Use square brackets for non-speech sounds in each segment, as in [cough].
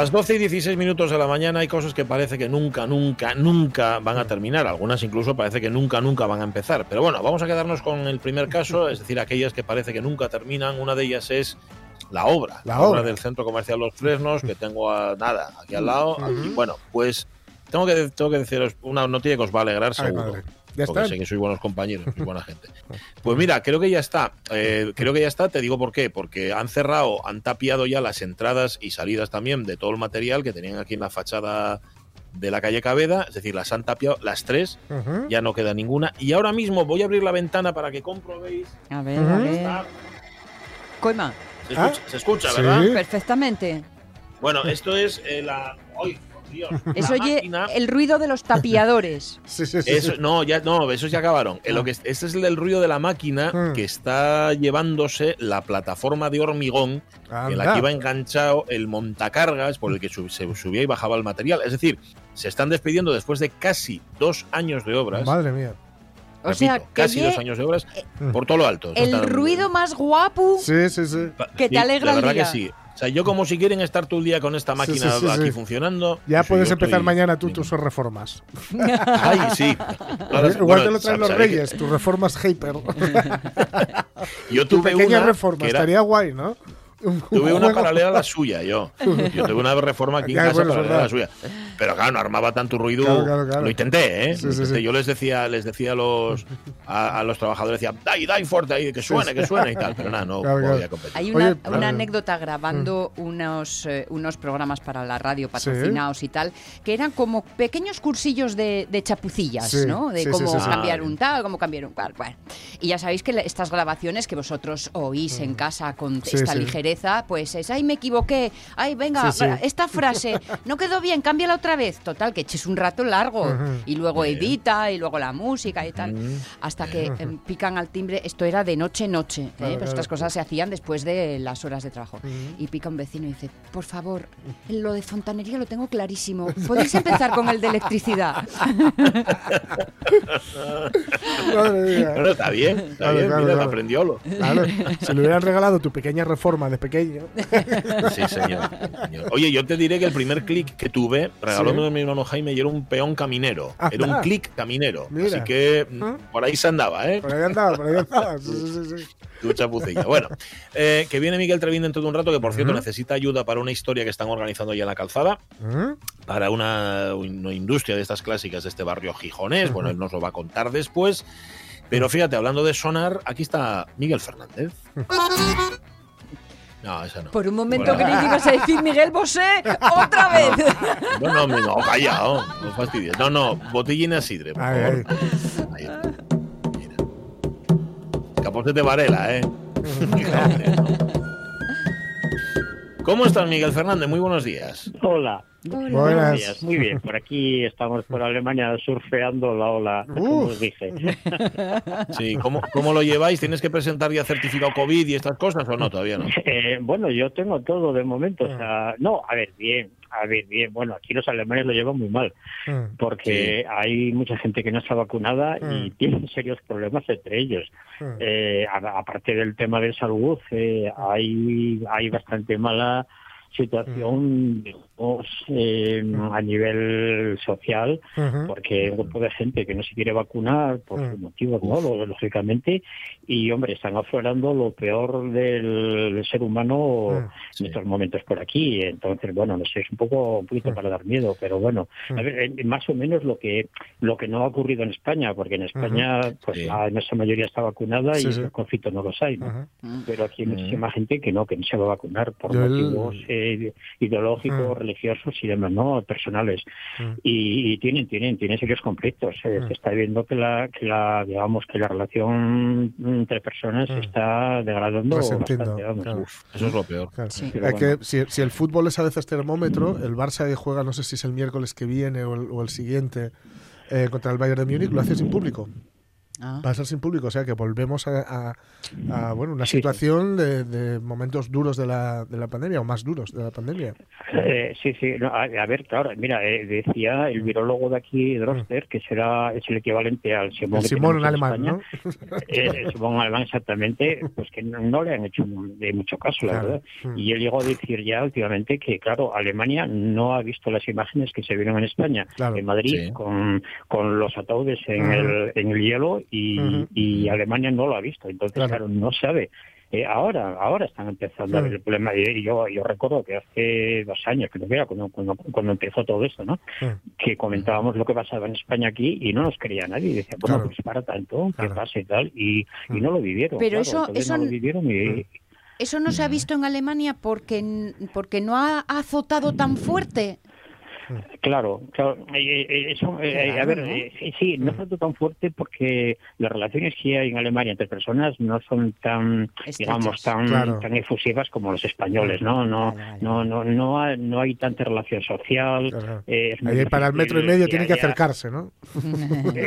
Las 12 y 16 minutos de la mañana hay cosas que parece que nunca, nunca, nunca van a terminar. Algunas incluso parece que nunca, nunca van a empezar. Pero bueno, vamos a quedarnos con el primer caso, es decir, aquellas que parece que nunca terminan. Una de ellas es la obra, La la, obra. obra. del Centro Comercial Los Fresnos, que tengo a nada, aquí al lado. Y bueno, pues tengo que, tengo que deciros una noticia que os va a alegrar Ay, seguro. madre. ¿Ya porque está? sé que sois buenos compañeros, sois buena gente. Pues mira, creo que ya está. Eh, creo que ya está, te digo por qué. Porque han cerrado, han tapiado ya las entradas y salidas también de todo el material que tenían aquí en la fachada de la calle Cabeda. Es decir, las han tapiado las tres, ya no queda ninguna. Y ahora mismo voy a abrir la ventana para que comprobéis. A ver, a Coima, Se Ah, escucha, se escucha, sí. ¿verdad? perfectamente. Bueno, esto es eh, la. ¡Ay, por Dios! [laughs] Es La oye máquina- el ruido de los tapiadores. [laughs] Sí, sí, sí. Eso, sí. no, ya, no, esos ya acabaron. Eh, Lo que, es- este es el ruido de la máquina Mm. que está llevándose la plataforma de hormigón en la que iba enganchado el montacargas por el que sub- se subía y bajaba el material. Es decir, se están despidiendo después de casi dos años de obras. Madre mía. O repito, sea, que casi dos años de obras Mm. por todo lo alto. el ruido más guapo Sí, sí, sí. que te Sí, alegra La el verdad día. que sí. O sea, yo como si quieren estar todo el día con esta máquina sí, sí, aquí funcionando. Ya pues puedes empezar estoy- mañana tú tus reformas. Ay, sí. [laughs] Ahora, Igual bueno, te lo traen los sabe que reyes, tus reformas Hyper. [laughs] Yo tu tuve pequeña una reforma, era- estaría guay, ¿no? Tuve un una paralela a la suya, yo. Yo tuve una reforma aquí en casa bueno, paralela a la suya. Pero claro, no armaba tanto ruido. Claro, claro, claro. Lo intenté, ¿eh? Sí, Lo intenté. sí. Yo les decía, les decía a los a, a los trabajadores, decía, dai, dai fuerte ahí, que suene, que suene y tal. Pero nada, no Claro, claro. podía competir. Hay una, Oye, una eh, anécdota grabando unos, eh, unos programas para la radio patrocinados y tal, que eran como pequeños cursillos de, de chapucillas, Sí, ¿no? De cómo sí, sí. cambiar Ah, un tal, cómo cambiar un cual. Bueno. Y ya sabéis que la- estas grabaciones que vosotros oís en casa con Mm. Sí, esta sí. Ligereza, pues es, ay, me equivoqué, ay, venga, Sí, sí. esta frase no quedó bien, cámbiala otra vez. Total, que eches un rato largo y luego Bien. edita y luego la música y tal. Hasta que em, pican al timbre, esto era de noche, noche. ¿eh? Claro, claro. estas cosas se hacían después de las horas de trabajo. Y pica un vecino y dice, por favor, lo de fontanería lo tengo clarísimo. ¿Podéis empezar con el de electricidad? [laughs] Madre mía. Bueno, está bien, está Claro, bien, claro, mira, claro. aprendiólo. Claro, si le hubieran regalado tu pequeña reforma de pequeño. [laughs] Sí, señor, señor. Oye, yo te diré que el primer clic que tuve, regalóme Sí. mi hermano Jaime, y era un peón caminero. Anda. Era un clic caminero. Mira. Así que mm, ¿Ah? por ahí se andaba, ¿eh? Por ahí andaba, por ahí andaba. [laughs] Sí, sí, sí. Tu chapucilla. Bueno, eh, que viene Miguel Trevín dentro de un rato, que por cierto necesita ayuda para una historia que están organizando allá en la calzada, para una, una industria de estas clásicas de este barrio gijonés. Bueno, él nos lo va a contar después. Pero fíjate, hablando de sonar, aquí está Miguel Fernández. No, esa no. Por un momento Bueno. creí que ibas a decir Miguel Bosé otra vez. No, no, no, callado, no fastidies. No, no, botellina sidre, por favor. Ahí está. Mira. Capote de Varela, ¿eh? ¿no? ¿Cómo estás, Miguel Fernández? Muy buenos días. Hola, Buenas. buenos días. Muy bien, por aquí estamos por Alemania surfeando la ola, como os dije. [laughs] Sí, ¿cómo, ¿cómo lo lleváis? ¿Tienes que presentar ya certificado COVID y estas cosas o no? Todavía no. [laughs] Eh, bueno, yo tengo todo de momento. O sea, no, a ver, bien, a ver, bien. Bueno, aquí los alemanes lo llevan muy mal, Mm. porque hay mucha gente que no está vacunada y Mm. tienen serios problemas entre ellos. Mm. Eh, a- aparte del tema de salud, eh, hay, hay bastante mala situación eh, a nivel social, Ujú. porque hay un grupo de gente que no se quiere vacunar por sus motivos, ¿no? Lo- Lógicamente, y hombre, están aflorando lo peor del, del ser humano en estos momentos por aquí. Entonces, bueno, no sé, es un poco un poquito para dar miedo, pero bueno, a ver, más o menos lo que lo que no ha ocurrido en España, porque en España, pues Sí. la inmensa mayoría está vacunada Sí, y sí. el conflicto no los hay. Pero aquí hay muchísima gente que no, que no se va a vacunar por Yo el- motivos eh, ideológicos, Mm. Religiosos y demás, no personales. Mm. Y, y tienen, tienen, tienen serios conflictos. Eh, Mm. Se está viendo que la, que la, digamos, que la relación entre personas se Mm. está degradando Resentiendo, bastante. vamos. claro. Uf, eso es lo peor. Claro. Sí. Bueno. que si, si el fútbol es a veces termómetro, el Barça juega, no sé si es el miércoles que viene o el, o el siguiente, eh, contra el Bayern de Múnich, lo hace sin público. Ah. Va a ser sin público, o sea que volvemos a, a- a, bueno, una Sí, sí. situación de, de momentos duros de la, de la pandemia, o más duros de la pandemia. Eh, sí, sí. no, a, a ver, claro, mira, eh, decía el virólogo de aquí, Droster, que será es el equivalente al Simón. El que Simón en alemán, España. ¿no? [laughs] Eh, el Simón alemán exactamente, pues que no, no le han hecho de mucho caso, la Claro. verdad. Mm. Y él llegó a decir ya últimamente que, claro, Alemania no ha visto las imágenes que se vieron en España, Claro. en Madrid, Sí. con, con los ataúdes en, el, en el hielo y, y Alemania no lo ha visto. Entonces, Claro. claro, no sabe. Eh, ahora, ahora están empezando a ver Mm. el problema. Y yo, yo recuerdo que hace dos años, creo que era cuando, cuando, cuando empezó todo esto, ¿no? Mm. que comentábamos lo que pasaba en España aquí y no nos creía nadie. Y decía, bueno, Claro. pues para tanto, Claro. ¿qué pasa y tal? Y, y Mm. no lo vivieron. Pero claro, eso- eso no lo vivieron y, Eso no se ha visto en Alemania porque, porque no ha azotado tan fuerte. Claro, claro. eh, eh, eso, eh, Qué a ver, eh, sí, no es tanto tan fuerte porque las relaciones que hay en Alemania entre personas no son tan, digamos, tan, Claro. tan efusivas como los españoles, ¿no? No, no, no, no, hay, no hay tanta relación social. Claro. eh, Ahí para el metro y medio tiene que acercarse, ¿no?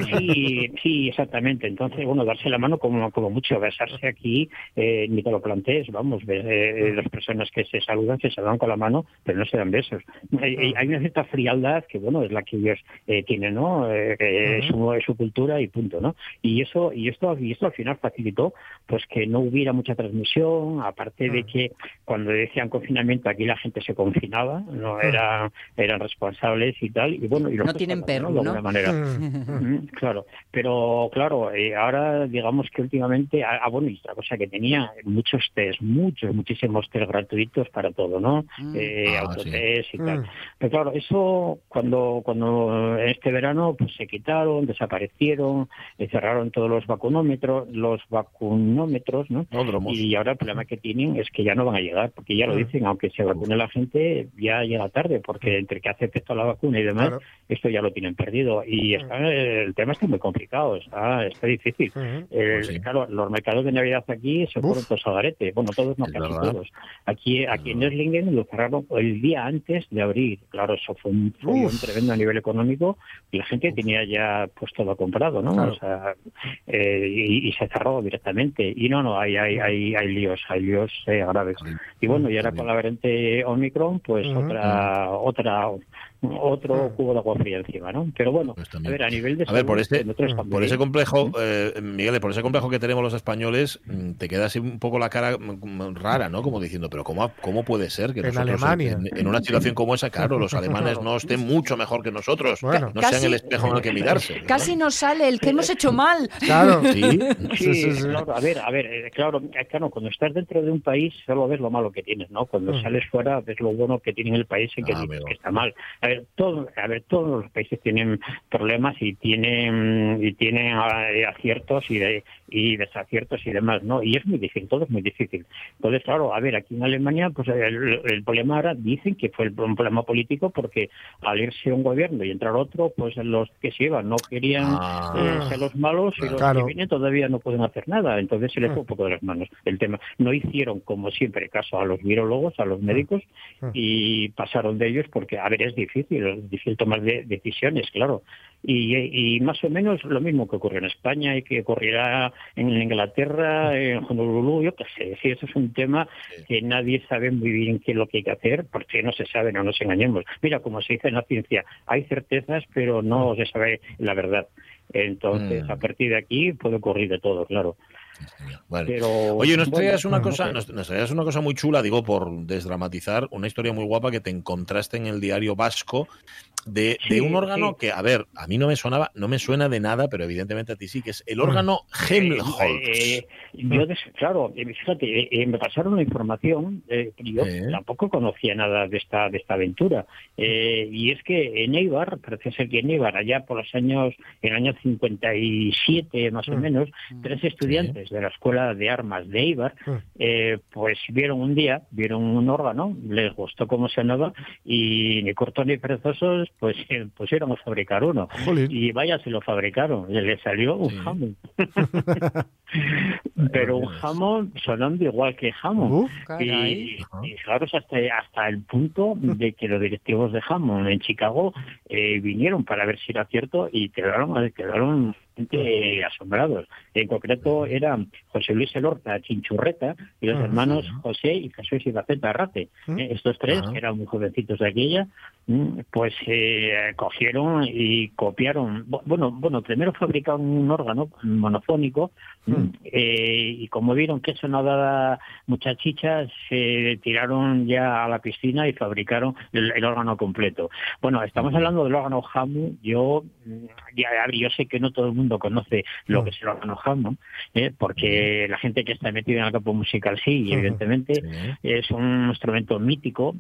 Sí, sí, exactamente. Entonces, bueno, darse la mano como, como mucho, besarse aquí, eh, ni te lo plantees, vamos, ves, eh, las personas que se saludan, se saludan con la mano, pero no se dan besos. Hay- hay una cierta frialdad que, bueno, es la que ellos eh, tienen, ¿no? Eh, es, su, su cultura y punto, ¿no? Y eso, y esto, y esto al final facilitó, pues que no hubiera mucha transmisión, aparte de Mm. que cuando decían confinamiento aquí la gente se confinaba, no Mm. era, eran responsables y tal, y bueno, y No tienen perro, De ¿no? alguna manera. Mm. Claro, pero claro, eh, ahora digamos que últimamente, ah, ah, bueno, y otra cosa que tenía, muchos test, muchos, muchísimos test gratuitos para todo, ¿no? Eh, Ah, autotest y tal. Mm. Pero claro, eso cuando cuando en este verano pues se quitaron, desaparecieron, eh, cerraron todos los vacunómetros, los vacunómetros, ¿no? Y ahora el problema que tienen es que ya no van a llegar, porque ya lo Mm. dicen, aunque se vacune la gente, ya llega tarde, porque entre que hace efecto la vacuna y demás, Claro. esto ya lo tienen perdido. Y está, el tema está muy complicado, está, está difícil. Eh, Pues sí. Claro, los mercados de Navidad aquí se Uf. fueron todos al garete. Bueno, todos no, casi todos. Aquí, aquí en Erlingen lo cerraron el día antes de abrir. Claro, eso fue un Uf. tremendo a nivel económico y la gente tenía ya pues todo comprado, ¿no? Claro. O sea, eh, y, y se cerró directamente. Y no, no, hay, hay, hay, hay líos, hay líos eh, graves. Y bueno, y ahora con la variante Omicron, pues otra, otra, otro Mm. cubo de agua fría encima, ¿no? Pero bueno, Pues a ver, a nivel de A ver, por estamos por ese complejo, eh, Miguel, por ese complejo que tenemos los españoles, mm, te queda así un poco la cara mm, rara, ¿no? Como diciendo, pero ¿cómo, cómo puede ser que En nosotros Alemania. En, en una situación como esa, claro, los alemanes no estén [laughs] mucho mejor que nosotros, Bueno. no sean el espejo en el que [laughs] mirarse. ¿no? Casi nos sale el que hemos hecho mal. Claro. Sí, Sí, [laughs] Sí, sí, sí. claro, a ver, a ver, eh, claro, eh, claro, cuando estás dentro de un país solo ves lo malo que tienes, ¿no? Cuando Mm. sales fuera ves lo bueno que tiene el país y que Ah, dices que está mal. A ver, todo, a ver, todos los países tienen problemas y tienen y tienen eh, aciertos y de- y desaciertos y demás, ¿no? Y es muy difícil, todo es muy difícil. Entonces, claro, a ver, aquí en Alemania, pues el, el problema ahora dicen que fue el- un problema político porque al irse un gobierno y entrar otro, pues los que se iban no querían Ah. eh, ser los malos y los Claro. que vienen todavía no pueden hacer nada. Entonces se les fue un poco de las manos el tema. No hicieron, como siempre, caso a los virólogos, a los médicos, Mm. y pasaron de ellos porque, a ver, es difícil, es difícil tomar de- decisiones, claro. Y, y más o menos lo mismo que ocurrió en España y que ocurrirá en Inglaterra, en Honolulu, yo qué sé. Sí, eso es un tema que nadie sabe muy bien qué es lo que hay que hacer, porque no se sabe, no nos engañemos. Mira, como se dice en la ciencia, hay certezas, pero no se sabe la verdad. Entonces, Mm. a partir de aquí puede ocurrir de todo, claro. Vale. Pero, Oye, nos bueno, traías una no cosa, nos, nos traías una cosa muy chula, digo, por desdramatizar, una historia muy guapa que te encontraste en el diario vasco de, un órgano sí. que, a ver, a mí no me sonaba, no me suena de nada, pero evidentemente a ti sí, que es el órgano Helmholtz. Eh, yo, des- claro, eh, fíjate, eh, eh, me pasaron la información, eh, yo tampoco conocía nada de esta de esta aventura. Eh, y es que en Eibar, parece ser que en Eibar, allá por los años, en el año 57 más o Mm. menos, tres estudiantes de la Escuela de Armas de Eibar, Mm. eh, pues vieron un día, vieron un órgano, les gustó cómo sonaba y ni cortos ni perezosos, pues eh, pusieron a fabricar uno. Jolín. Y vaya, se lo fabricaron, y le salió un Sí. jamón. [laughs] Pero un jamón sonando igual que jamón. Y, y fijaros hasta, hasta el punto de que los directivos de Hammond en Chicago eh, vinieron para ver si era cierto y quedaron, quedaron asombrados. En concreto eran José Luis Elorta Chinchurreta y los Ah, hermanos. José y Jesús Ibaceta Arrate. Mm. Eh, estos tres, Ah. que eran muy jovencitos de aquella, mm, pues eh, cogieron y copiaron. Bu- Bueno, bueno, primero fabricaron un órgano monofónico mm, eh, y como vieron que eso no daba muchas chichas, se tiraron ya a la piscina y fabricaron el, el órgano completo. Bueno, estamos hablando del órgano Hammond. Yo, mm, ya, yo sé que no todo el mundo conoce lo Mm. que es el órgano Hammond, eh, porque la gente que está metida en el campo musical sí, y evidentemente Sí. es un instrumento mítico.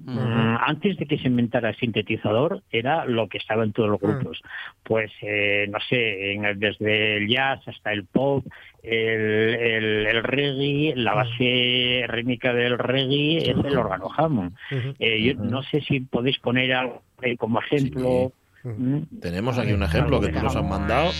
Antes de que se inventara el sintetizador, era lo que estaba en todos los grupos. Pues, eh, no sé, en el- desde el jazz hasta el pop, el, el, el reggae, la base rítmica del reggae es el órgano Hammond. Eh, yo no sé si podéis poner algo como ejemplo. Sí. Mm. Tenemos aquí un ejemplo que tú nos has mandado.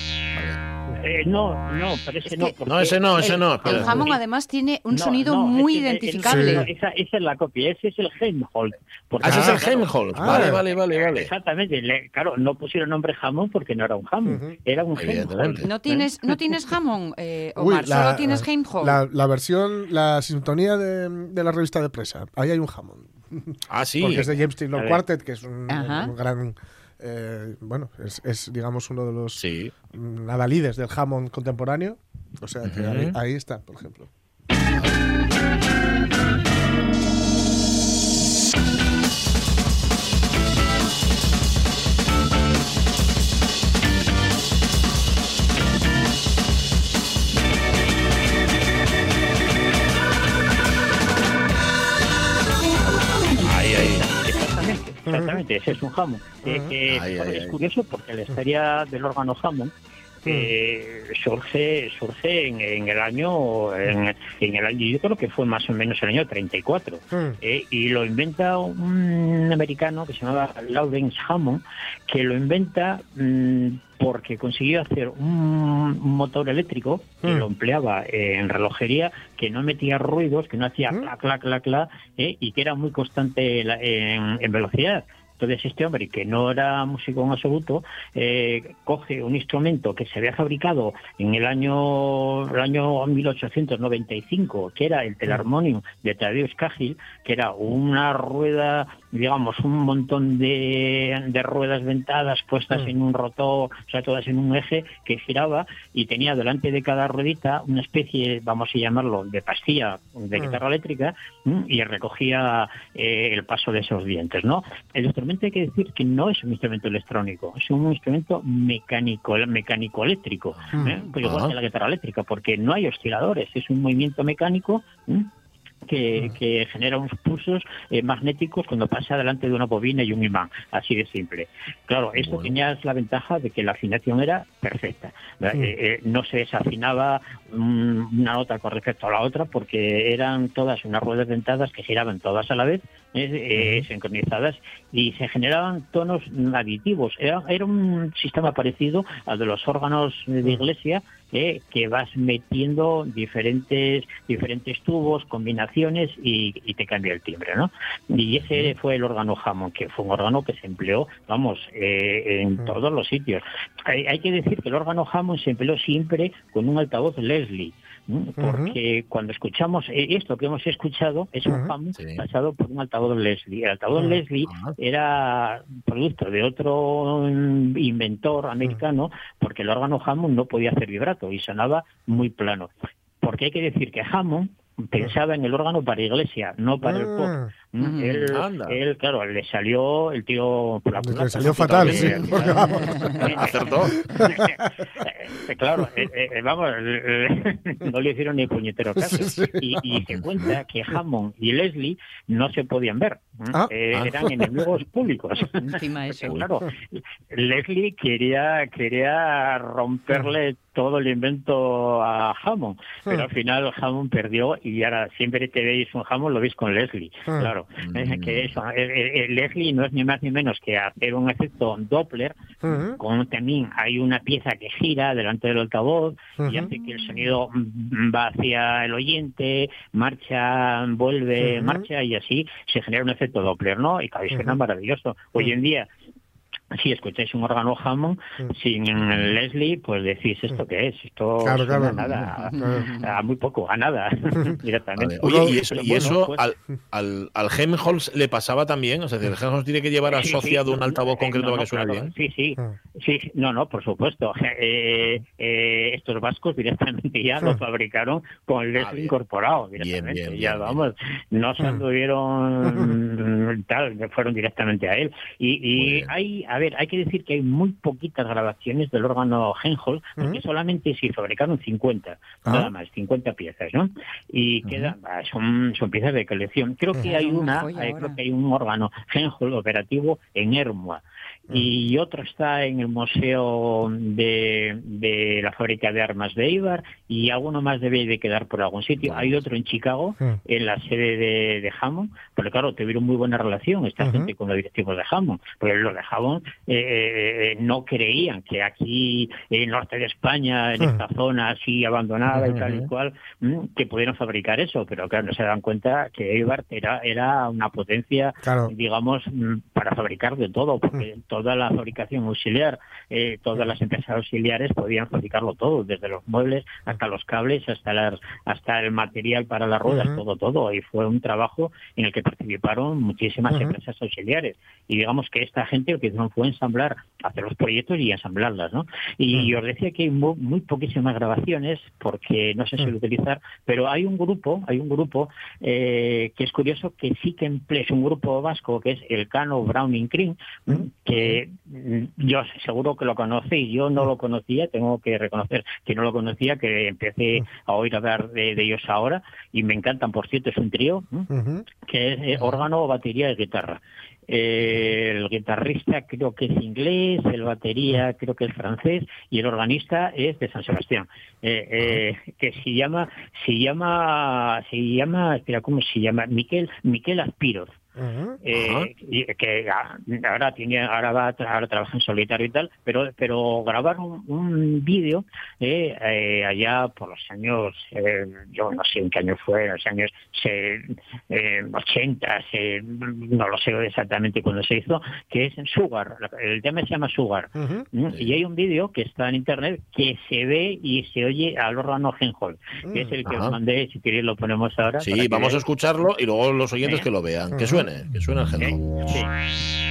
Eh, no, no, pero ese Es no. No, ese no, ese no. El jamón además tiene un No, sonido no, muy ese- identificable. no, esa, esa es la copia, ese es el Helmholtz. porque- Ah, ese es el claro, Helmholtz. Ah. Vale, vale, vale, vale. Exactamente, le- claro, no pusieron nombre jamón porque no era un jamón, era un. Helmholtz. ¿No tienes, ¿No tienes jamón, eh, Uy, Omar? ¿Solo tienes Heimholz? la, la versión, la sintonía de, de la revista de presa. Ahí hay un jamón. Ah, sí. Porque es de James Taylor. Quartet, que es un gran. Eh, bueno, es, es, digamos uno de los Sí. mm, adalides del Hammond contemporáneo. O sea que Ujú. ahí, ahí está, por ejemplo. Exactamente, ese es un jamón. Eh, Ujú. que, Ay, bueno, ay, es ay. curioso porque la historia del órgano jamón eh, surge surge en, en el año en, en el año yo creo que fue más o menos el año 34 Mm. Eh, y lo inventa un americano que se llamaba Lawrence Hammond, que lo inventa mm, porque consiguió hacer un, motor eléctrico que Mm. lo empleaba en relojería, que no metía ruidos, que no hacía Mm. clac, clac, clac, clac, eh, y que era muy constante la- en, en velocidad. Entonces este hombre, que no era músico en absoluto, eh, coge un instrumento que se había fabricado en el año, el año 1895, que era el Telarmonium de Tadeusz Cagil, que era una rueda, digamos, un montón de, de ruedas dentadas puestas Mm. en un rotor, o sea, todas en un eje que giraba y tenía delante de cada ruedita una especie, vamos a llamarlo, de pastilla de Mm. guitarra eléctrica y recogía eh, el paso de esos dientes, ¿no? El instrumento hay que decir que no es un instrumento electrónico, es un instrumento mecánico, mecánico eléctrico, Mm. ¿eh? pues igual Ah. que la guitarra eléctrica, porque no hay osciladores, es un movimiento mecánico. Que, que genera unos pulsos eh, magnéticos cuando pasa delante de una bobina y un imán, así de simple. Claro, esto Bueno. tenía la ventaja de que la afinación era perfecta. Eh, eh, no se desafinaba mm, una nota con respecto a la otra porque eran todas unas ruedas dentadas que giraban todas a la vez, eh, eh, sincronizadas, y se generaban tonos aditivos. Era, era un sistema parecido al de los órganos de iglesia, eh, que vas metiendo diferentes diferentes tubos, combinaciones y, y te cambia el timbre, ¿no? Y ese fue el órgano Hammond, que fue un órgano que se empleó, vamos, eh, en todos los sitios. Hay, hay que decir que el órgano Hammond se empleó siempre con un altavoz Leslie. Porque cuando escuchamos eh, esto que hemos escuchado es un Sí. pasado por un altavoz Leslie. El altavoz. Leslie Ah. era producto de otro mm, inventor americano porque el órgano Hammond no podía hacer vibrato y sonaba muy plano. porque hay que decir que Hammond pensaba en el órgano para iglesia, no para el pop. Ah. Mm, Él, Anda. él, claro, le salió el tío por la Le culata, salió fatal, Eh, sí, eh, porque vamos. Acertó. eh, claro, eh, eh, vamos, eh, [laughs] no le hicieron ni puñetero caso. Sí, sí. Y, y se cuenta que Hammond y Leslie no se podían ver. ¿m? Ah. Eh, Ah. eran enemigos [laughs] públicos. Encima eso. [laughs] Claro, Leslie quería, quería romperle todo el invento a Hammond, pero Ah. al final Hammond perdió y ahora siempre que veis un Hammond lo veis con Leslie. Ah. Claro, Eh, que eso, eh, eh, Leslie no es ni más ni menos que hacer un efecto Doppler Ujú. con también hay una pieza que gira delante del altavoz y hace que el sonido mm, va hacia el oyente, marcha, vuelve, marcha y así se genera un efecto Doppler, ¿no? Y vez suena maravilloso. Hoy en día si escucháis un órgano Hammond Mm. sin Leslie, pues decís, ¿esto qué es? Esto Claro, claro. a nada, Claro. a muy poco, a nada, [laughs] directamente. Vale. Oye, y eso, y bueno, eso pues- al, al, al Helmholtz le pasaba también, o sea, el Helmholtz tiene que llevar Sí, sí, asociado un altavoz eh, concreto no, para que suene claro, bien. Sí, sí, Ah. sí, no, no, por supuesto. [laughs] Eh, eh, estos vascos directamente ya lo Ah. fabricaron con el Ah, Leslie bien. incorporado Bien, directamente. bien, ya bien, vamos, no se anduvieron [laughs] tal, fueron directamente a él. Y, y hay, a ver, hay que decir que hay muy poquitas grabaciones del órgano Helmholtz, porque solamente se fabricaron 50, Ah. nada más, 50 piezas, ¿no? Y quedan, ah, son, son piezas de colección. Creo que hay una eh, creo que hay un órgano Helmholtz operativo en Ermua y otro está en el Museo de, de la Fábrica de Armas de Ibar y alguno más debe de quedar por algún sitio. Hay otro en Chicago, Mm. en la sede de, de Hammond, pero claro, tuvieron muy buena relación esta gente con los directivos de Hammond, porque los de Hammond eh, eh, no creían que aquí en el norte de España, en Ujú. esta zona así abandonada y tal y cual, mm, que pudieran fabricar eso, pero claro, no se dan cuenta que Eibar era, era una potencia Claro. digamos, mm, para fabricar de todo, porque toda la fabricación auxiliar, eh, todas las empresas auxiliares podían fabricarlo todo, desde los muebles hasta los cables, hasta las, hasta el material para las ruedas, todo, todo. Y fue un trabajo en el que participaron muchísimas empresas auxiliares. Y digamos que esta gente lo que hicieron fue ensamblar, hacer los proyectos y ensamblarlas, ¿no? Y os decía que hay muy, muy poquísimas grabaciones, porque no se suele utilizar, pero hay un grupo, hay un grupo eh, que es curioso que sí que emplea, es un grupo vasco que es el Cano Browning Cream, que yo seguro que lo conocéis, yo no lo conocía, tengo que reconocer que no lo conocía, que empecé a oír hablar de, de ellos ahora y me encantan, por cierto, es un trío que es eh, órgano, batería y guitarra. Eh, el guitarrista creo que es inglés, el batería creo que es francés y el organista es de San Sebastián, eh, eh, que se llama, se llama, se llama, espera, ¿cómo se llama? Miquel, Miquel Aspiroz. Eh, y que ah, ahora tiene ahora va ahora trabaja en solitario y tal pero pero grabaron un vídeo eh, eh, allá por los años eh, yo no sé en qué año fue los años se, eh, 80 se- no lo sé exactamente cuándo se hizo que es Sugar el tema se llama Sugar. ¿Mm? Y hay un vídeo que está en internet que se ve y se oye al órgano Genhol, que es el que os mandé, si queréis lo ponemos ahora. Sí, que vamos a escucharlo y luego los oyentes que lo vean. Que Ujú. Que. Helmholtz. Sí.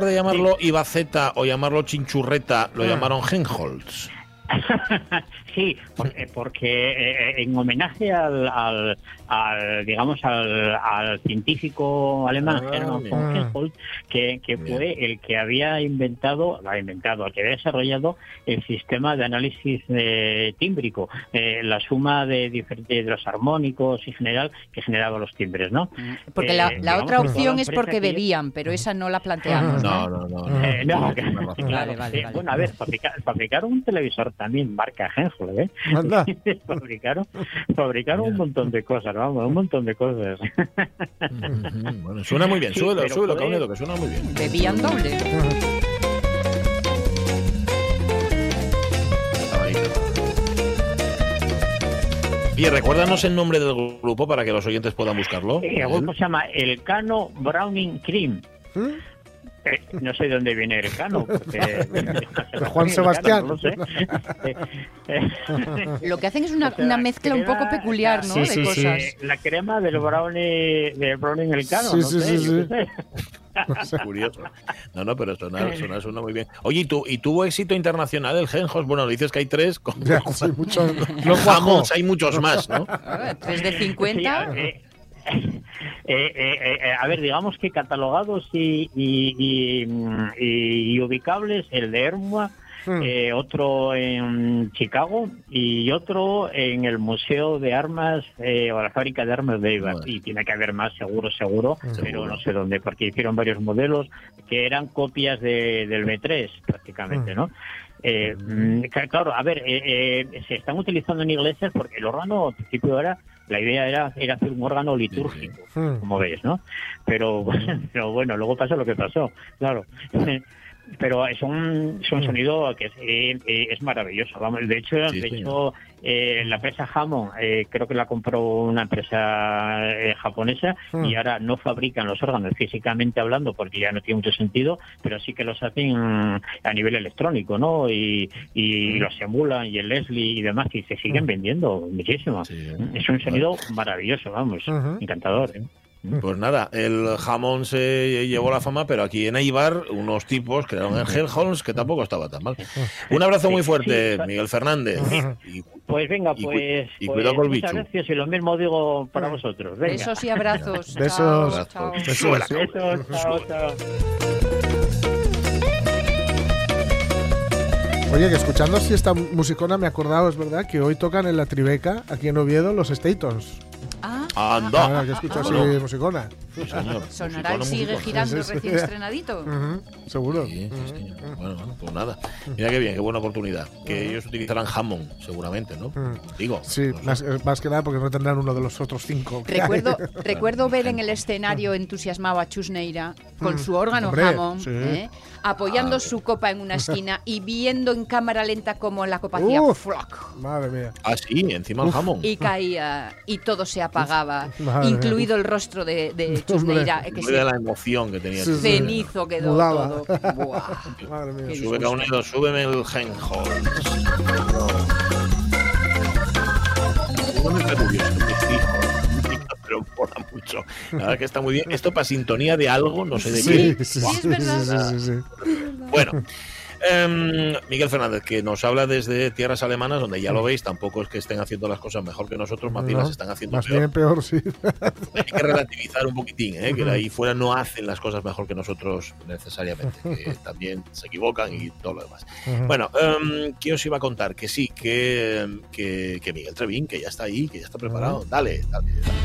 Lugar de llamarlo Ibaceta o llamarlo Chinchurreta lo Ah. llamaron Helmholtz? [laughs] sí, porque, porque eh, en homenaje al, al, al, digamos al, al científico alemán Ah, Hermann von Helmholtz, que, que Bien. fue el que había inventado, ha inventado, el que había desarrollado el sistema de análisis eh, tímbrico, eh, la suma de, diferentes de los armónicos y general que generaba los timbres, ¿no? Porque Eh, la, la digamos otra opción la es porque que- bebían, pero esa no la planteamos. No, ¿no? no, no. no. Eh, no, Tienes razón. [laughs] claro. Vale, vale, Eh, vale. Bueno, a ver, fabrica- fabricaron un televisor también, marca Henschel, ¿eh? Anda. [laughs] fabricaron fabricaron un montón de cosas, vamos, un montón de cosas. Bueno, suena muy bien, Sí, súbelo, pero súbelo, fue- Caunedo, que suena muy bien. Bebían doble. Y recuérdanos el nombre del grupo para que los oyentes puedan buscarlo. Eh, El grupo se llama El Cano Browning Cream. ¿Mm? Eh, no sé de dónde viene el Cano. [laughs] porque- Juan el Sebastián. Cano, no lo sé. [laughs] Eh, eh, Lo que hacen es una, O sea, una mezcla un poco peculiar, ¿no? Sí, de sí, sí. cosas. eh, la crema del brownie del brownie el Cano, Sí, no sí, sé, sí, yo sé. Curioso. No, no, pero suena, suena, suena muy bien. Oye, ¿y, tu, ¿y tuvo éxito internacional el Genjos? Bueno, dices que hay tres. Con, Ya. Jamons hay muchos más, ¿no? Tres de Sí, 50. Eh, eh, eh, eh, a ver, digamos que catalogados y, y, y, mm, ubicables, el de Ermua, Hmm. eh, otro en Chicago y otro en el Museo de Armas eh, o la fábrica de armas de. Bueno. Y tiene que haber más, seguro, seguro, pero no sé dónde, porque hicieron varios modelos que eran copias de, del B3 prácticamente, ¿no? Eh, mm, claro, a ver, eh, eh, se están utilizando en iglesias porque el órgano, al principio era, la idea era, era hacer un órgano litúrgico, como veis, ¿no? Pero, [laughs] pero bueno, luego pasó lo que pasó, claro. [laughs] Pero es un, es un sonido que es, eh, eh, es maravilloso. Vamos, de hecho, Sí, de señor. hecho eh, la empresa Hammond eh, creo que la compró una empresa eh, japonesa Hmm. y ahora no fabrican los órganos físicamente hablando porque ya no tiene mucho sentido, pero sí que los hacen a nivel electrónico, ¿no? Y, y los emulan y el Leslie y demás y se siguen vendiendo muchísimo. Sí. Es un sonido maravilloso, vamos, Ujú. encantador. ¿Eh? Pues nada, el jamón se llevó la fama, pero aquí en Eibar, unos tipos crearon el Helholms que tampoco estaba tan mal. Un abrazo muy fuerte. Miguel Fernández. Y- Pues venga, Y cu- pues, y pues cuidado con el muchas bicho. gracias y lo mismo digo para vosotros. Venga. Besos y abrazos. [laughs] Besos. Chao, chao. Besos. Besos, chao, chao. Oye, que escuchando así esta musicona me he acordado, es verdad, que hoy tocan en la Tribeca, aquí en Oviedo, los Statons. Anda. Ahora que escucho así musicona. Sí, señor. Musicón, sigue girando recién estrenadito. [laughs] Seguro. Sí, sí, señor. Bueno, bueno, pues nada. Mira qué bien, qué buena oportunidad. Que ellos utilizarán jamón, seguramente, ¿no? Digo. Sí, no sé. más, eh, más que nada porque no tendrán uno de los otros cinco. Recuerdo, [laughs] recuerdo ver en el escenario entusiasmado a Chus Neira con su órgano Hombre, jamón, sí. ¿eh? apoyando Ah, su copa en una esquina y viendo en cámara lenta cómo la copa hacía Uf. floc Madre mía. Ah, sí, encima el jamón. y caía y todo se apagaba, incluido el rostro de, de Chus Hombre. Neira, eh, que Mira se la emoción que tenía. Sí, sí. cenizo quedó Mudaba. todo. [laughs] Buah. Madre mía. Sube. Caunedo, súbeme el Genholz. No me está curioso, sí, pero mola mucho. La verdad que está muy bien. Esto para sintonía de algo, no sé de Sí, qué. sí, sí, sí, es sí, sí, sí, sí. Bueno, em, Miguel Fernández, que nos habla desde tierras alemanas, donde ya lo veis, tampoco es que estén haciendo las cosas mejor que nosotros, más bien No, las están haciendo Más peor. bien peor, sí. [laughs] Hay que relativizar un poquitín, ¿eh? que ahí fuera no hacen las cosas mejor que nosotros necesariamente, que [laughs] también se equivocan y todo lo demás. Bueno, em, ¿qué os iba a contar? Que sí, que, que, que Miguel Trevín, que ya está ahí, que ya está preparado. Dale, dale. dale.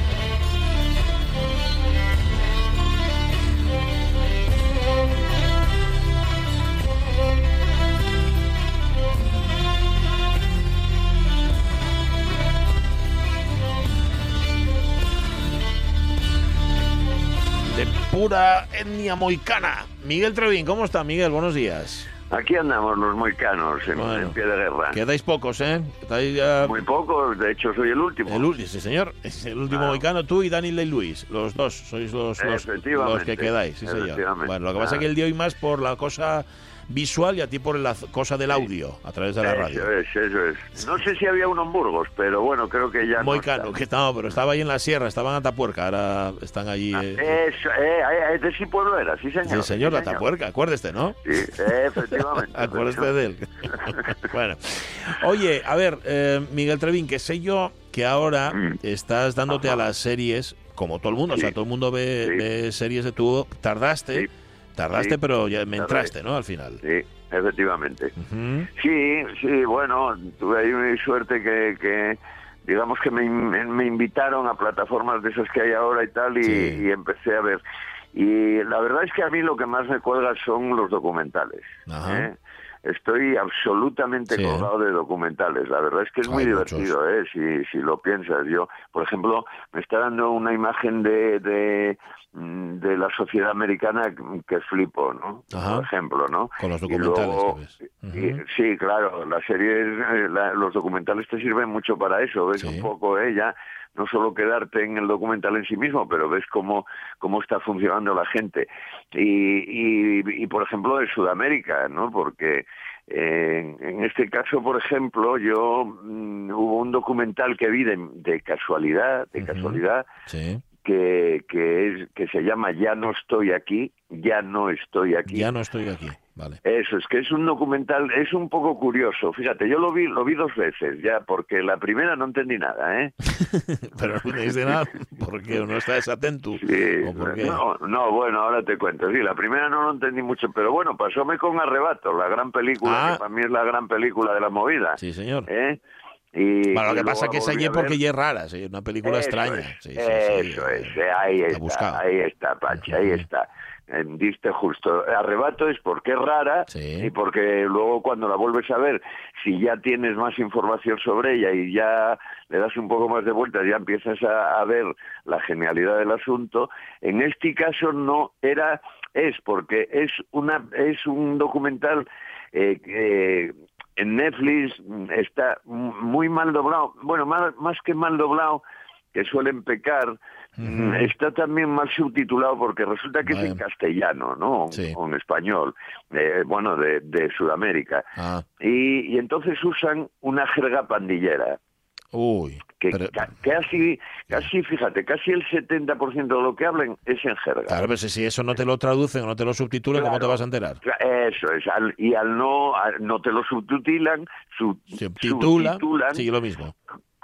Pura etnia moicana. Miguel Trevín, ¿cómo está, Miguel? Buenos días. Aquí andamos los moicanos en, Bueno. en pie de guerra. Quedáis pocos, ¿eh? Quedáis ya... Muy pocos, de hecho soy el último. El, ul- sí, señor. Es el último Ah. moicano, tú y Dani Ley Luis. Los dos sois los, los, los que quedáis, sí, señor. Bueno, lo que pasa es Ah. que el día hoy más por la cosa visual y a ti por la cosa del audio, a través de la radio. Eso es, eso es. No sé si había uno en Burgos, pero bueno, creo que ya no Moicano, está. que estaba, pero estaba ahí en la sierra, estaban en Atapuerca, ahora están allí. eh, Eso, eh, eh, de sí pueblo era, sí señor. sí, señor, sí, Atapuerca, acuérdese, ¿no? Sí, eh, efectivamente. [laughs] Acuérdese de él. [laughs] bueno, Oye, a ver, eh, Miguel Trevín, que sé yo que ahora Mm. estás dándote a las series, como todo el mundo, o sea, todo el mundo ve, Sí. ve series de tú. Tardaste. Tardaste, Sí. pero ya me entraste, ¿no? Al final. Sí, efectivamente. Sí, sí, bueno, tuve ahí mi suerte que, que digamos que me, me invitaron a plataformas de esas que hay ahora y tal, y, Sí. y empecé a ver. Y la verdad es que a mí lo que más me cuelga son los documentales. Ajá. ¿eh? Estoy absolutamente Sí. colgado de documentales. La verdad es que es muy Hay divertido, ¿eh? si, si lo piensas. Yo, por ejemplo, me está dando una imagen de, de, mm, de la sociedad americana que flipo, ¿no? Ajá. Por ejemplo, ¿no? Con los Y documentales luego- que ves. y- Ujú. sí, claro, las series, eh, la- los documentales te sirven mucho para eso, ves Sí. un poco ella, no solo quedarte en el documental en sí mismo, pero ves cómo, cómo está funcionando la gente. Y, y, y, por ejemplo, de Sudamérica, ¿no? Porque eh, en este caso, por ejemplo, yo mm, hubo un documental que vi de, de casualidad, de casualidad, Sí. que, que, es, que se llama Ya no estoy aquí, ya no estoy aquí. Ya no estoy aquí. Vale. Eso, es que es un documental, es un poco curioso. Fíjate, yo lo vi, lo vi dos veces ya, porque la primera no entendí nada, ¿eh? [laughs] Pero no dice nada porque no estás atento. Sí, no, no, bueno, ahora te cuento. Sí, la primera no lo entendí mucho, pero bueno, pasóme con Arrebato, la gran película, Ah. que para mí es la gran película de la movida. Sí, señor. ¿eh? Y, Bueno, lo que pasa es que la esa volví allí a porque ya es rara, sí, una película Eso extraña. es, Sí, sí, sí, eso eh, es, eh, ahí está, ahí está, Pachi, ahí está. Eh, Diste justo. Arrebato es porque es rara Sí. y porque luego cuando la vuelves a ver, si ya tienes más información sobre ella y ya le das un poco más de vueltas, ya empiezas a, a ver la genialidad del asunto. En este caso no era, es porque es una, es un documental eh, que en Netflix mm, está muy mal doblado, bueno, más, más que mal doblado, que suelen pecar, mm, está también mal subtitulado porque resulta que es en castellano, ¿no? Sí. O en español, eh, bueno, de, de Sudamérica. Ah, Y, y entonces usan una jerga pandillera, uy. que pero- ca- casi, casi, fíjate, casi el 70% de lo que hablan es en jerga. Claro, pero si- eso no te lo traducen o no te lo subtitulan, ¿cómo te Claro. vas a enterar? Eso es, al- y al no, al- no te lo subtitulan, sub- Subtitula, subtitulan, sí, lo mismo.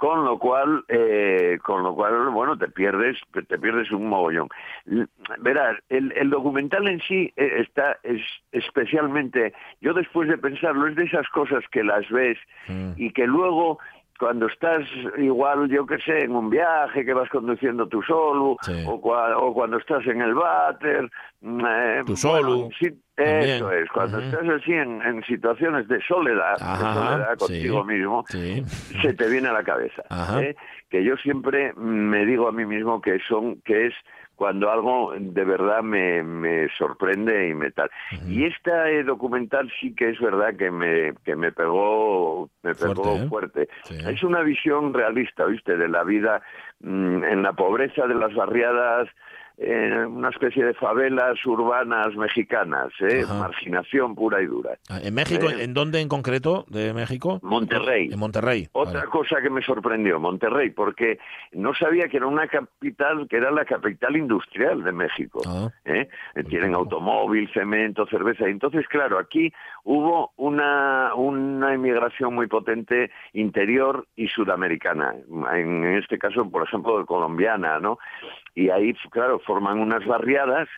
Con lo cual, eh, con lo cual, bueno, te pierdes, te pierdes un mogollón. Verás, el, el documental en sí eh, está es especialmente, yo después de pensarlo, es de esas cosas que las ves Mm. y que luego cuando estás igual, yo qué sé, en un viaje que vas conduciendo tú solo, Sí. o, cua- o cuando estás en el váter, mm, eh, Tú solo, sí, también. eso es, cuando estás así en, en situaciones de soledad, de soledad sí. contigo mismo, Sí. se te viene a la cabeza. ¿eh? Que yo siempre me digo a mí mismo que son, que es cuando algo de verdad me, me sorprende y me tal. Y este eh, documental sí que es verdad que me, que me pegó, me pegó Fuerte, ¿eh? fuerte. Sí. Es una visión realista, ¿viste? De la vida mm, en la pobreza de las barriadas, eh, una especie de favelas urbanas mexicanas, ¿eh? Marginación pura y dura. Ah, ¿En México? Eh. ¿En dónde en concreto de México? Monterrey. En Monterrey. Otra vale. cosa que me sorprendió, Monterrey, porque no sabía que era una capital, que era la capital industrial de México. Ah. ¿eh? Eh, Tienen automóvil, cemento, cerveza. Entonces, claro, aquí hubo una, una inmigración muy potente interior y sudamericana. En este caso, por ejemplo, colombiana, ¿no? Y ahí, claro, forman unas barriadas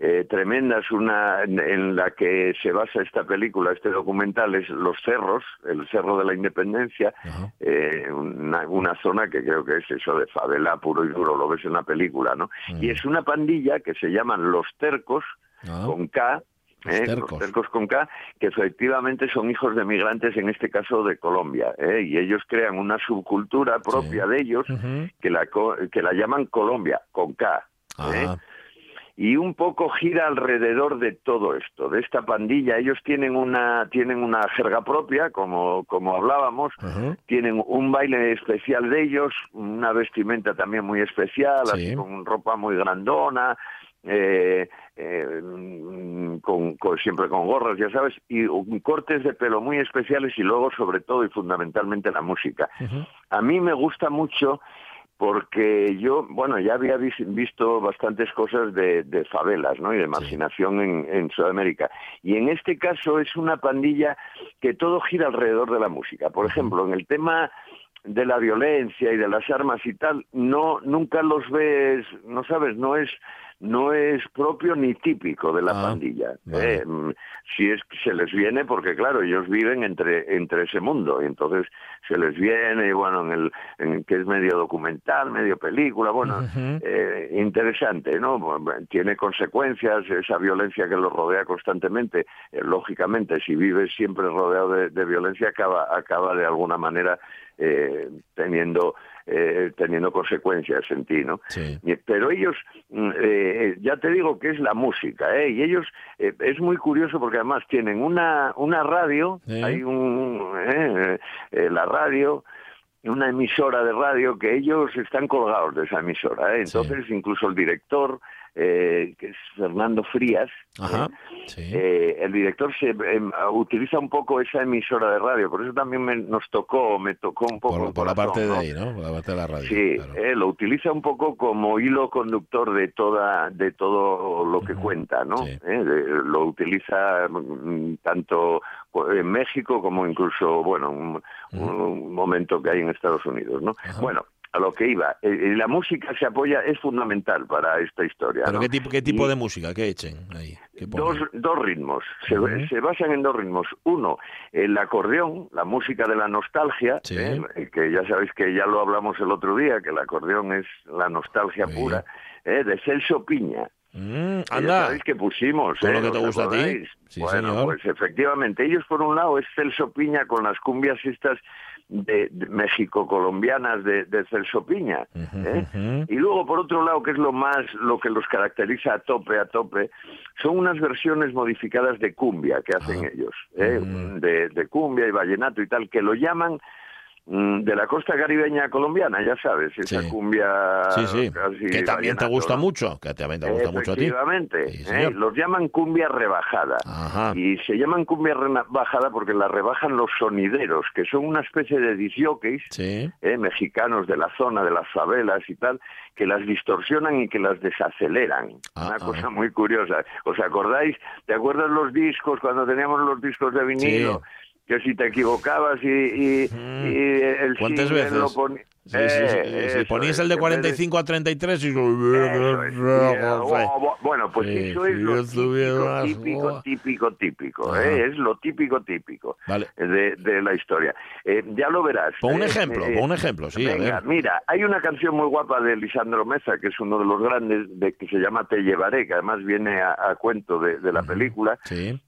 eh, tremendas, una en, en la que se basa esta película, este documental, es Los Cerros, el Cerro de la Independencia, Ajá. eh, una, una zona que creo que es eso de favela puro y duro, lo ves en la película, ¿no? Y es una pandilla que se llaman Los Tercos, Ah. con K, Los ¿eh? Tercos. los tercos con K, que efectivamente son hijos de migrantes, en este caso de Colombia, ¿eh? y ellos crean una subcultura propia Sí. de ellos que la, que la llaman Colombia, con K. ¿eh? Ah, y un poco gira alrededor de todo esto, de esta pandilla. Ellos tienen una tienen una jerga propia, como como hablábamos, tienen un baile especial de ellos, una vestimenta también muy especial, Sí. así con ropa muy grandona. Eh, eh, con, con- siempre con gorras, ya sabes, y un- cortes de pelo muy especiales y luego sobre todo y fundamentalmente la música. A mí me gusta mucho porque yo, bueno, ya había vis- visto bastantes cosas de, de favelas, ¿no? Y de marginación en, en Sudamérica. Y en este caso es una pandilla que todo gira alrededor de la música. Por ejemplo, en el tema de la violencia y de las armas y tal, no nunca los ves, no sabes, no es no es propio ni típico de la Ah, pandilla. vale. Eh, mm, si es que se les viene porque claro, ellos viven entre entre ese mundo y entonces se les viene y bueno, en el en que es medio documental, medio película, bueno, eh, interesante, ¿no? Tiene consecuencias esa violencia que los rodea constantemente. Eh, lógicamente, si vives siempre rodeado de, de violencia, acaba, acaba de alguna manera eh, teniendo eh, teniendo consecuencias en ti, ¿no? Sí. Pero ellos, mm, eh, ya te digo que es la música, ¿eh? Y ellos, eh, es muy curioso porque además tienen una, una radio, hay un, eh, eh, la radio, una emisora de radio que ellos están colgados de esa emisora, ¿eh? Entonces incluso el director, eh, que es Fernando Frías, Ajá. ¿eh? Sí. Eh, el director se em, utiliza un poco esa emisora de radio, por eso también me- nos tocó, me tocó un poco por, la parte de ahí, ¿no? Por la parte de la radio. Sí, claro. eh, lo utiliza un poco como hilo conductor de toda de todo lo que cuenta, ¿no? sí. Eh, lo utiliza mm, tanto en México como incluso, bueno, un, un momento que hay en Estados Unidos, ¿no? Ajá. Bueno, a lo que iba, eh, eh, la música se apoya, es fundamental para esta historia. ¿Pero ¿no? qué tipo, qué tipo Y- de música? ¿Qué echen ahí? ¿Qué Dos, dos ritmos, se, Ujú. se basan en dos ritmos. Uno, el acordeón, la música de la nostalgia, Sí. ¿eh? que ya sabéis que ya lo hablamos el otro día, que el acordeón es la nostalgia Sí. pura, ¿eh? de Celso Piña. Mm, anda. sabéis que pusimos. Todo ¿eh? lo que te ¿Os gusta a ti. acordáis? Sí, bueno, señor. pues efectivamente, ellos por un lado es Celso Piña con las cumbias estas de, de México-colombianas de, de Celso Piña. ¿eh? Y luego, por otro lado, que es lo más, lo que los caracteriza a tope, a tope, son unas versiones modificadas de cumbia que hacen Ah. ellos, ¿eh? De, de cumbia y vallenato y tal, que lo llaman de la costa caribeña colombiana, ya sabes, esa Sí. cumbia Sí, sí. casi Que también te gusta mucho. Que también te gusta mucho a ti. Efectivamente, ¿eh? los llaman cumbia rebajada. Ajá. Y se llaman cumbia rebajada porque la rebajan los sonideros, que son una especie de disjockeys eh, mexicanos de la zona, de las favelas y tal, que las distorsionan y que las desaceleran. Ah, Una ah. cosa muy curiosa. ¿Os acordáis? ¿Te acuerdas los discos cuando teníamos los discos de vinilo? Que si te equivocabas y, y, Mm. y el ¿Cuántas veces? lo Sí, Eh, sí. eso Ponías el de en vez 45 a 33 y... Eso oh, bueno, pues eso es lo típico, típico, oh. típico. ¿eh? es lo típico, típico Vale. de, de la historia. Eh, ya lo verás. Pon un Eh, ejemplo, eh, pon un ejemplo, sí, a venga, ver. mira, hay una canción muy guapa de Lisandro Meza, que es uno de los grandes, de que se llama Te llevaré, que además viene a, a cuento de, de la película, Sí.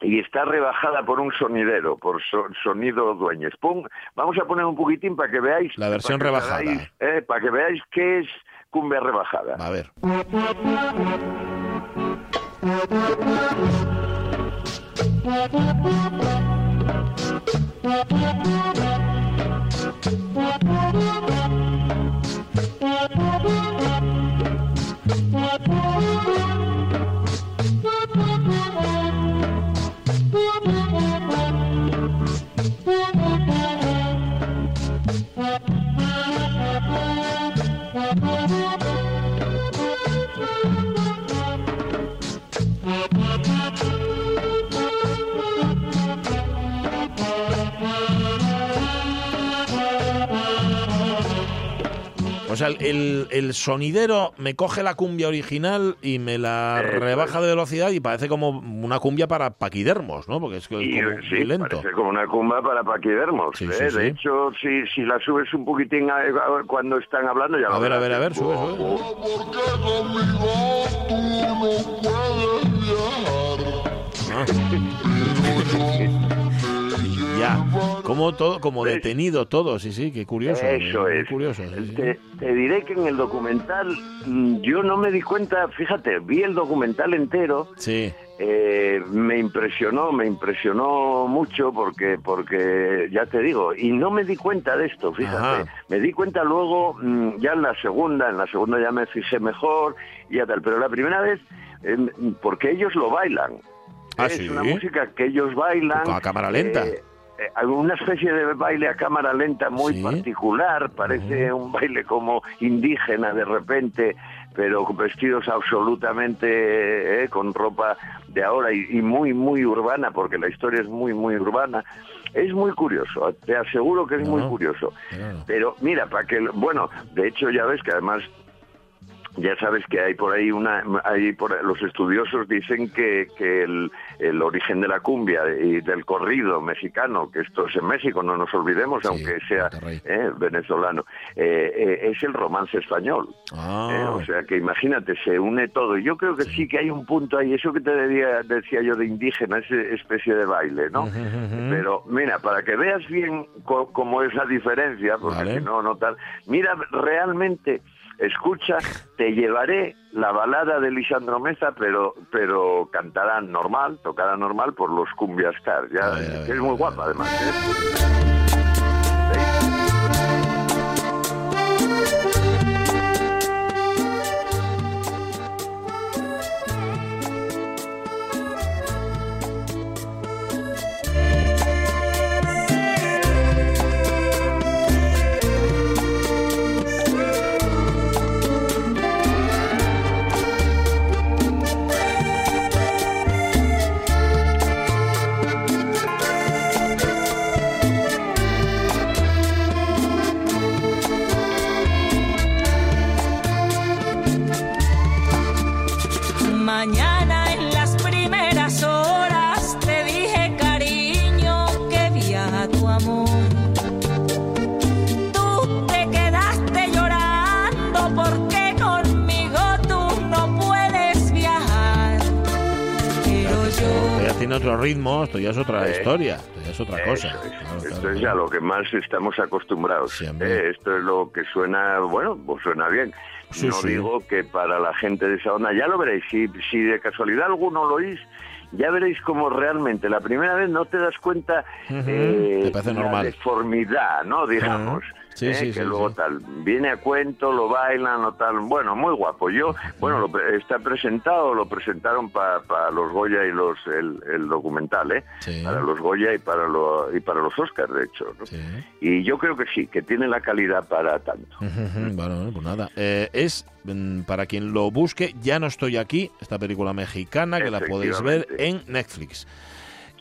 Y está rebajada por un sonidero, por so- sonido dueñes. Pon- vamos a poner un poquitín para que veáis. La versión para rebajada. veáis, eh, para que veáis qué es cumbia rebajada. A ver. O sea, el, el sonidero me coge la cumbia original y me la rebaja de velocidad y parece como una cumbia para paquidermos, ¿no? Porque es que Y, como sí, muy lento. parece como una cumba para paquidermos. Sí, ¿eh? sí, sí. De hecho, si, si la subes un poquitín a- a- cuando están hablando, ya A ver, a ver, a ver, sube, sube. Porque conmigo tú no puedes viajar. Ya, como todo, como ¿Ves? detenido todo, sí, sí, qué curioso. Eso muy es. curioso. sí, sí. Te, te diré que en el documental mm, yo no me di cuenta, fíjate, vi el documental entero, Sí, eh, me impresionó, me impresionó mucho porque, porque ya te digo, y no me di cuenta de esto, fíjate, Ajá. me di cuenta luego mm, ya en la segunda, en la segunda ya me fijé mejor y ya tal, pero la primera vez, eh, porque ellos lo bailan. Ah, es ¿sí? una música que ellos bailan. a cámara lenta. eh, eh, una especie de baile a cámara lenta muy Sí. particular, parece un baile como indígena de repente, pero vestidos absolutamente eh, con ropa de ahora y, y muy, muy urbana, porque la historia es muy, muy urbana. Es muy curioso, te aseguro que es No, muy curioso. Claro. Pero mira, para que, bueno, de hecho ya ves que además ya sabes que hay por ahí una hay por los estudiosos dicen que, que el, el origen de la cumbia y del corrido mexicano que esto es en México no nos olvidemos Sí, aunque sea eh, venezolano eh, eh, es el romance español Ah. eh, o sea que imagínate se une todo yo creo que sí. que hay un punto ahí eso que te debía, decía yo de indígena esa especie de baile no pero mira, para que veas bien cómo es la diferencia, porque Vale. si no, no tal. Mira, realmente, escucha, te llevaré la balada de Lisandro Meza, pero pero cantará normal, tocará normal por los Cumbia Stars, ya, que es muy guapa además. ¿eh? Pero Esto yo ya tiene otro ritmo, esto ya es otra Eh, historia, esto ya es otra cosa. Eso es. Claro, Esto claro, es claro. a lo que más estamos acostumbrados. Sí. Eh, esto es lo que suena, bueno, pues suena bien. Sí, no sí. digo que para la gente de esa onda, ya lo veréis, si, si de casualidad alguno lo oís, ya veréis como realmente la primera vez no te das cuenta Ujú, eh, te parece la normal. deformidad, ¿no? Digamos. Sí, eh, sí, que sí, luego tal, viene a cuento, lo bailan o tal, bueno, muy guapo. Yo, bueno, lo está presentado, lo presentaron para los Goya y los el, el documental, ¿eh? Para los Goya y para lo, y para los Oscars, de hecho. Y yo creo que sí, que tiene la calidad para tanto. Bueno, pues nada. Eh, es, mm, para quien lo busque, Ya no estoy aquí, esta película mexicana que la podéis ver en Netflix.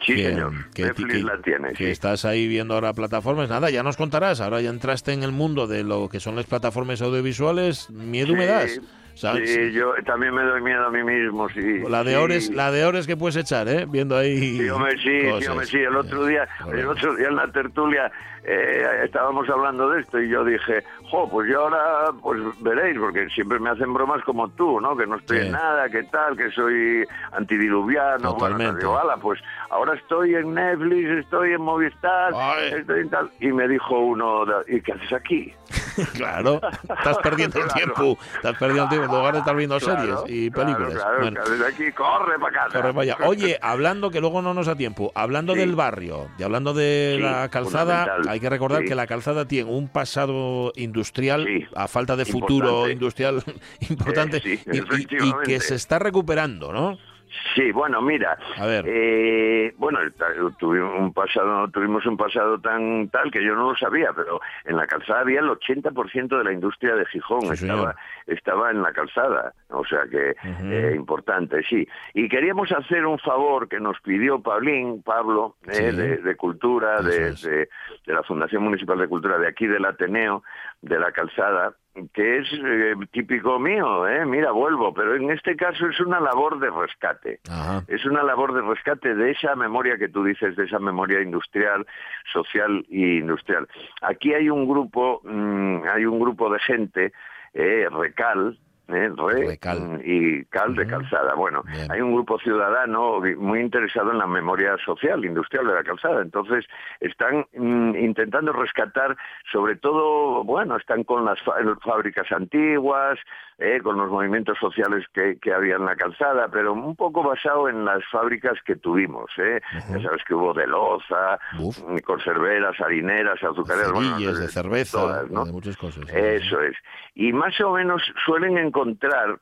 Sí, Que- señor. que- Netflix que- la tiene, Que sí. estás ahí viendo ahora plataformas. Nada, ya nos contarás. Ahora ya entraste en el mundo de lo que son las plataformas audiovisuales. Miedo me das. Sí, yo también me doy miedo a mí mismo, sí. La de sí. horas, la de horas que puedes echar, ¿eh? Viendo ahí. Sí, hombre, sí, sí, hombre, sí. El otro día, el otro día en la tertulia eh, estábamos hablando de esto y yo dije, jo, pues yo ahora, pues veréis, porque siempre me hacen bromas como tú, ¿no? Que no estoy Sí. en nada, que tal, que soy antidiluviano. Bueno, Totalmente. digo, ala, pues ahora estoy en Netflix, estoy en Movistar, Ay. estoy en tal. Y me dijo uno, ¿y qué haces aquí? [laughs] Claro, estás perdiendo el [laughs] Claro. tiempo. Estás perdiendo el tiempo en lugar de estar viendo Claro, series y películas. Claro, Bueno. ¿qué haces aquí? Corre para casa. Corre para allá. [laughs] Oye, hablando que luego no nos da tiempo, hablando Sí. del barrio y hablando de Sí, la calzada. Hay que recordar Sí. que la calzada tiene un pasado industrial, Sí, a falta de futuro industrial [laughs] importante, Eh, sí, y- y- que se está recuperando, ¿no? Sí, bueno, mira, A ver. eh, bueno, tuvimos un pasado, tuvimos un pasado tan tal que yo no lo sabía, pero en la calzada había el 80% de la industria de Gijón Sí, estaba estaba en la calzada, o sea que eh, importante, sí. Y queríamos hacer un favor que nos pidió Pablín, Pablo, eh, Sí. de, de Cultura, de, de la Fundación Municipal de Cultura de aquí del Ateneo, de la calzada, que es eh, típico mío, ¿eh? mira, vuelvo, pero en este caso es una labor de rescate. Ajá. Es una labor de rescate de esa memoria que tú dices, de esa memoria industrial, social y industrial. Aquí hay un grupo, mm, hay un grupo de gente, eh, Recal, eh, Re- Recal. mm, y Cal de. Calzada. Bueno, Bien. hay un grupo ciudadano muy interesado en la memoria social, industrial de la calzada. Entonces, están mm, intentando rescatar, sobre todo, bueno, están con las fábricas antiguas, eh, con los movimientos sociales que, que había en la calzada, pero un poco basado en las fábricas que tuvimos. Eh. Ya sabes que hubo de loza, Uf. mm, conserveras, harineras, azucareras, bueno, de cerveza, todas, ¿no? de muchas cosas. Eso es. Y más o menos suelen encontrar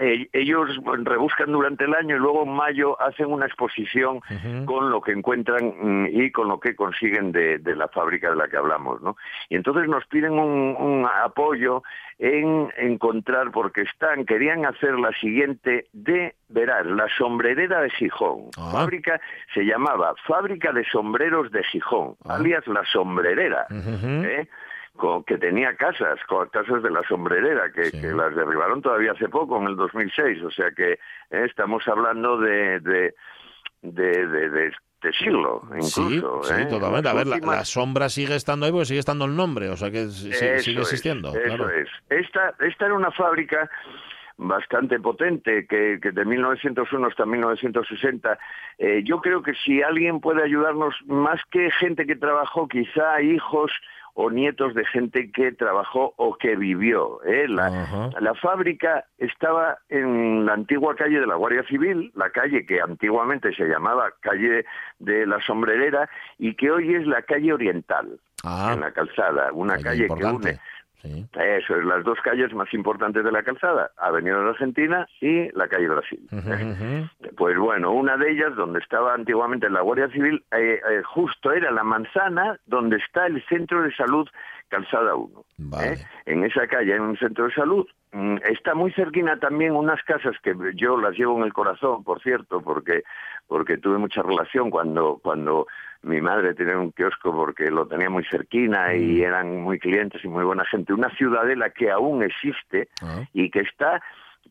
eh, ellos rebuscan durante el año y luego en mayo hacen una exposición con lo que encuentran mm, y con lo que consiguen de, de la fábrica de la que hablamos, ¿no? Y entonces nos piden un, un apoyo en encontrar, porque están, querían hacer la siguiente de, verás, la sombrerera de Gijón. Ah. Fábrica se llamaba Fábrica de Sombreros de Gijón, Ah. alias la sombrerera. ¿eh? Con- que tenía casas, con casas de la sombrerera, que, Sí. que las derribaron todavía hace poco, en el 2006. O sea que eh, estamos hablando de, de, de, de- de este siglo, Sí, incluso. sí, ¿eh? totalmente. A ver, la, últimas- la sombra sigue estando ahí porque sigue estando el nombre, o sea que sí- sí- Eso sigue es, existiendo. Eso claro. es. Esta, esta era una fábrica bastante potente que, que de 1901 hasta 1960 eh, yo creo que si alguien puede ayudarnos más que gente que trabajó quizá hijos o nietos de gente que trabajó o que vivió ¿eh? la, la fábrica estaba en la antigua calle de la Guardia Civil, la calle que antiguamente se llamaba calle de la Sombrerera y que hoy es la calle Oriental, Ah, en la calzada, una calle calle que importante. une Sí. eso es, las dos calles más importantes de la calzada, Avenida de Argentina y la calle Brasil. Pues bueno, una de ellas, donde estaba antiguamente la Guardia Civil, eh, eh, justo era la manzana donde está el Centro de Salud Calzada 1. Vale. ¿eh? En esa calle hay un centro de salud. Mm, Está muy cerquina también unas casas que yo las llevo en el corazón, por cierto, porque porque tuve mucha relación cuando cuando mi madre tenía un kiosco porque lo tenía muy cerquina Mm. y eran muy clientes y muy buena gente. Una ciudadela que aún existe Ah, y que está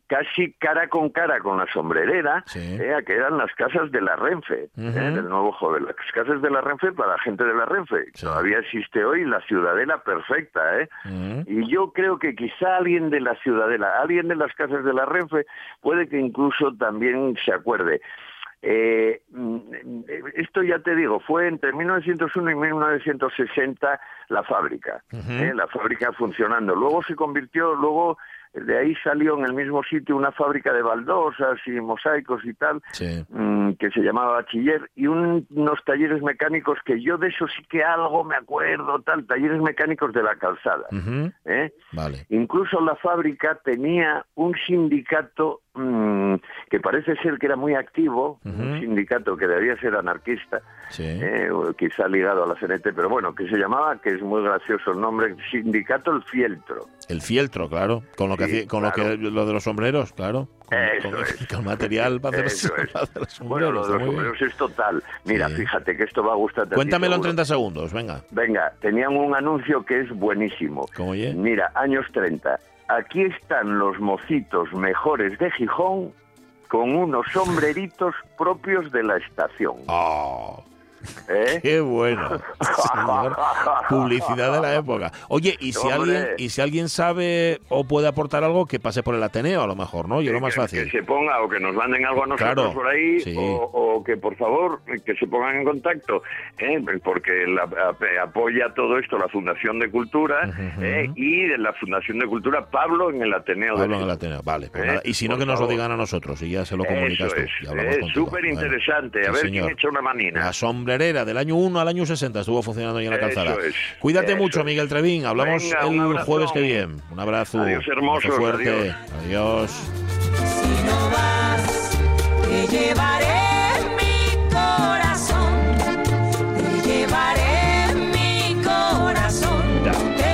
casi cara con cara con la sombrerera, Sí. eh, que eran las casas de la Renfe, eh, del nuevo joven. Las casas de la Renfe para la gente de la Renfe. Sí. Todavía existe hoy la ciudadela perfecta, ¿eh? ujú. Y yo creo que quizá alguien de la ciudadela, alguien de las casas de la Renfe, puede que incluso también se acuerde. Eh, mm, esto ya te digo, fue entre 1901 y 1960 la fábrica. ¿eh? la fábrica funcionando. Luego se convirtió, luego de ahí salió en el mismo sitio una fábrica de baldosas y mosaicos y tal, Sí. mm, que se llamaba Bachiller, y un- unos talleres mecánicos que yo de eso sí que algo me acuerdo, tal, talleres mecánicos de la calzada. ¿eh? Vale. Incluso la fábrica tenía un sindicato mm, que parece ser que era muy activo, un sindicato que debía ser anarquista, Sí. eh, quizá ligado a la CNT, pero bueno, que se llamaba, que es muy gracioso el nombre, Sindicato El Fieltro. El fieltro, claro. Con lo que, Sí, con claro. lo que lo de los sombreros, claro. Con, Eso con- es. [laughs] con material para hacer, Eso [laughs] es. para hacer los Bueno, lo de los sombreros es total. Mira, Sí. fíjate que esto va a gustarte. ti, Cuéntamelo en seguro. 30 segundos, venga. Venga, tenían un anuncio que es buenísimo. ¿Cómo oye? Mira, años 30. Aquí están los mocitos mejores de Gijón con unos sombreritos propios de la estación. ¡Oh! ¿Eh? ¡Qué bueno! [laughs] Señor. Publicidad de la época. Oye, y si, Hombre. alguien, y si alguien sabe o puede aportar algo, que pase por el Ateneo, a lo mejor, ¿no? Y lo más que, fácil. que se ponga o que nos manden algo a nosotros Claro, por ahí sí. o, o que por favor que se pongan en contacto ¿eh? porque la- ap- apoya todo esto la Fundación de Cultura. ¿eh? y de la Fundación de Cultura Pablo en el Ateneo de Hablo en el. Ateneo. Vale, pues nada. Y si no, que nos lo digan a nosotros y ya se lo Eso comunicas tú. es, súper Bueno, interesante. a sí, ver señor. quién echa una manina. Sombrerera del año 1 al año 60 estuvo funcionando ahí en la Eso calzada. es, Cuídate eso mucho, es. Miguel Trevín. Hablamos Venga, el jueves que viene. Un abrazo. Adiós, abrazo fuerte. adiós. adiós. Si no vas, te llevaré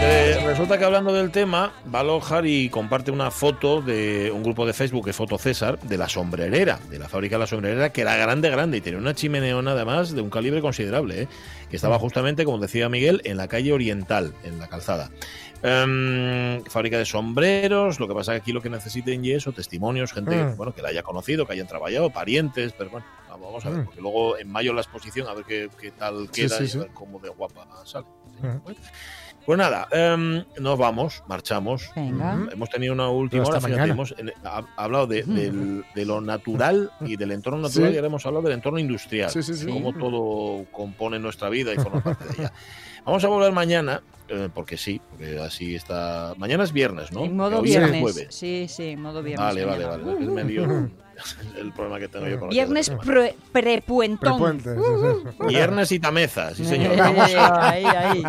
Eh, resulta que hablando del tema, va Lojar y comparte una foto de un grupo de Facebook, que es Foto César, de la sombrerera, de la fábrica de la sombrerera, que era grande, grande, y tenía una chimeneona además de un calibre considerable, ¿eh? que estaba justamente, como decía Miguel, en la calle Oriental, en la calzada. Em, fábrica de sombreros, lo que pasa que aquí lo que necesiten y eso, testimonios, gente Mm. bueno, que la haya conocido, que hayan trabajado, parientes, pero bueno, vamos a ver, Mm. porque luego en mayo la exposición, a ver qué, qué tal queda sí, y a ver cómo de guapa sale. Mm. Bueno. Pues nada, em, nos vamos, marchamos. Venga. Mm, Hemos tenido una última hora, fíjate, mañana. hemos en- ha- hablado de, del- de lo natural y del entorno natural Sí. y ahora hemos hablado del entorno industrial. Sí, sí, sí. Cómo todo compone nuestra vida y forma parte de ella. Vamos a volver mañana, eh, porque sí, porque así está. Mañana es viernes, ¿no? En modo es viernes. jueves. Sí, sí, en modo viernes. Vale, vale, mañana. vale. es que me lío. [laughs] el problema que tengo yo con Viernes dedos. pre- prepuentón. Prepuente, sí, sí. Viernes y tameza, sí señor. Vamos a, Ahí, ahí.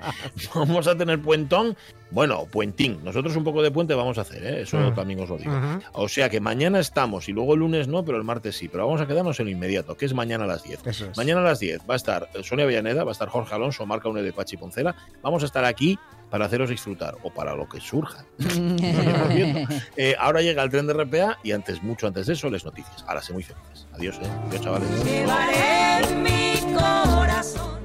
[laughs] vamos a tener puentón. Bueno, puentín. Nosotros un poco de puente vamos a hacer, ¿eh? eso Mm. también os lo digo. O sea que mañana estamos y luego el lunes no, pero el martes sí. Pero vamos a quedarnos en lo inmediato, que es mañana a las 10. Eso es. Mañana a las 10 va a estar Sonia Villaneda, va a estar Jorge Alonso, Marca Une de Pachi Poncela. Vamos a estar aquí para haceros disfrutar o para lo que surja. [laughs] Eh, ahora llega el tren de RPA y antes, mucho antes de eso, les noticias. Ahora sé muy felices. Adiós, eh. Adiós, chavales. Llevaré en mi corazón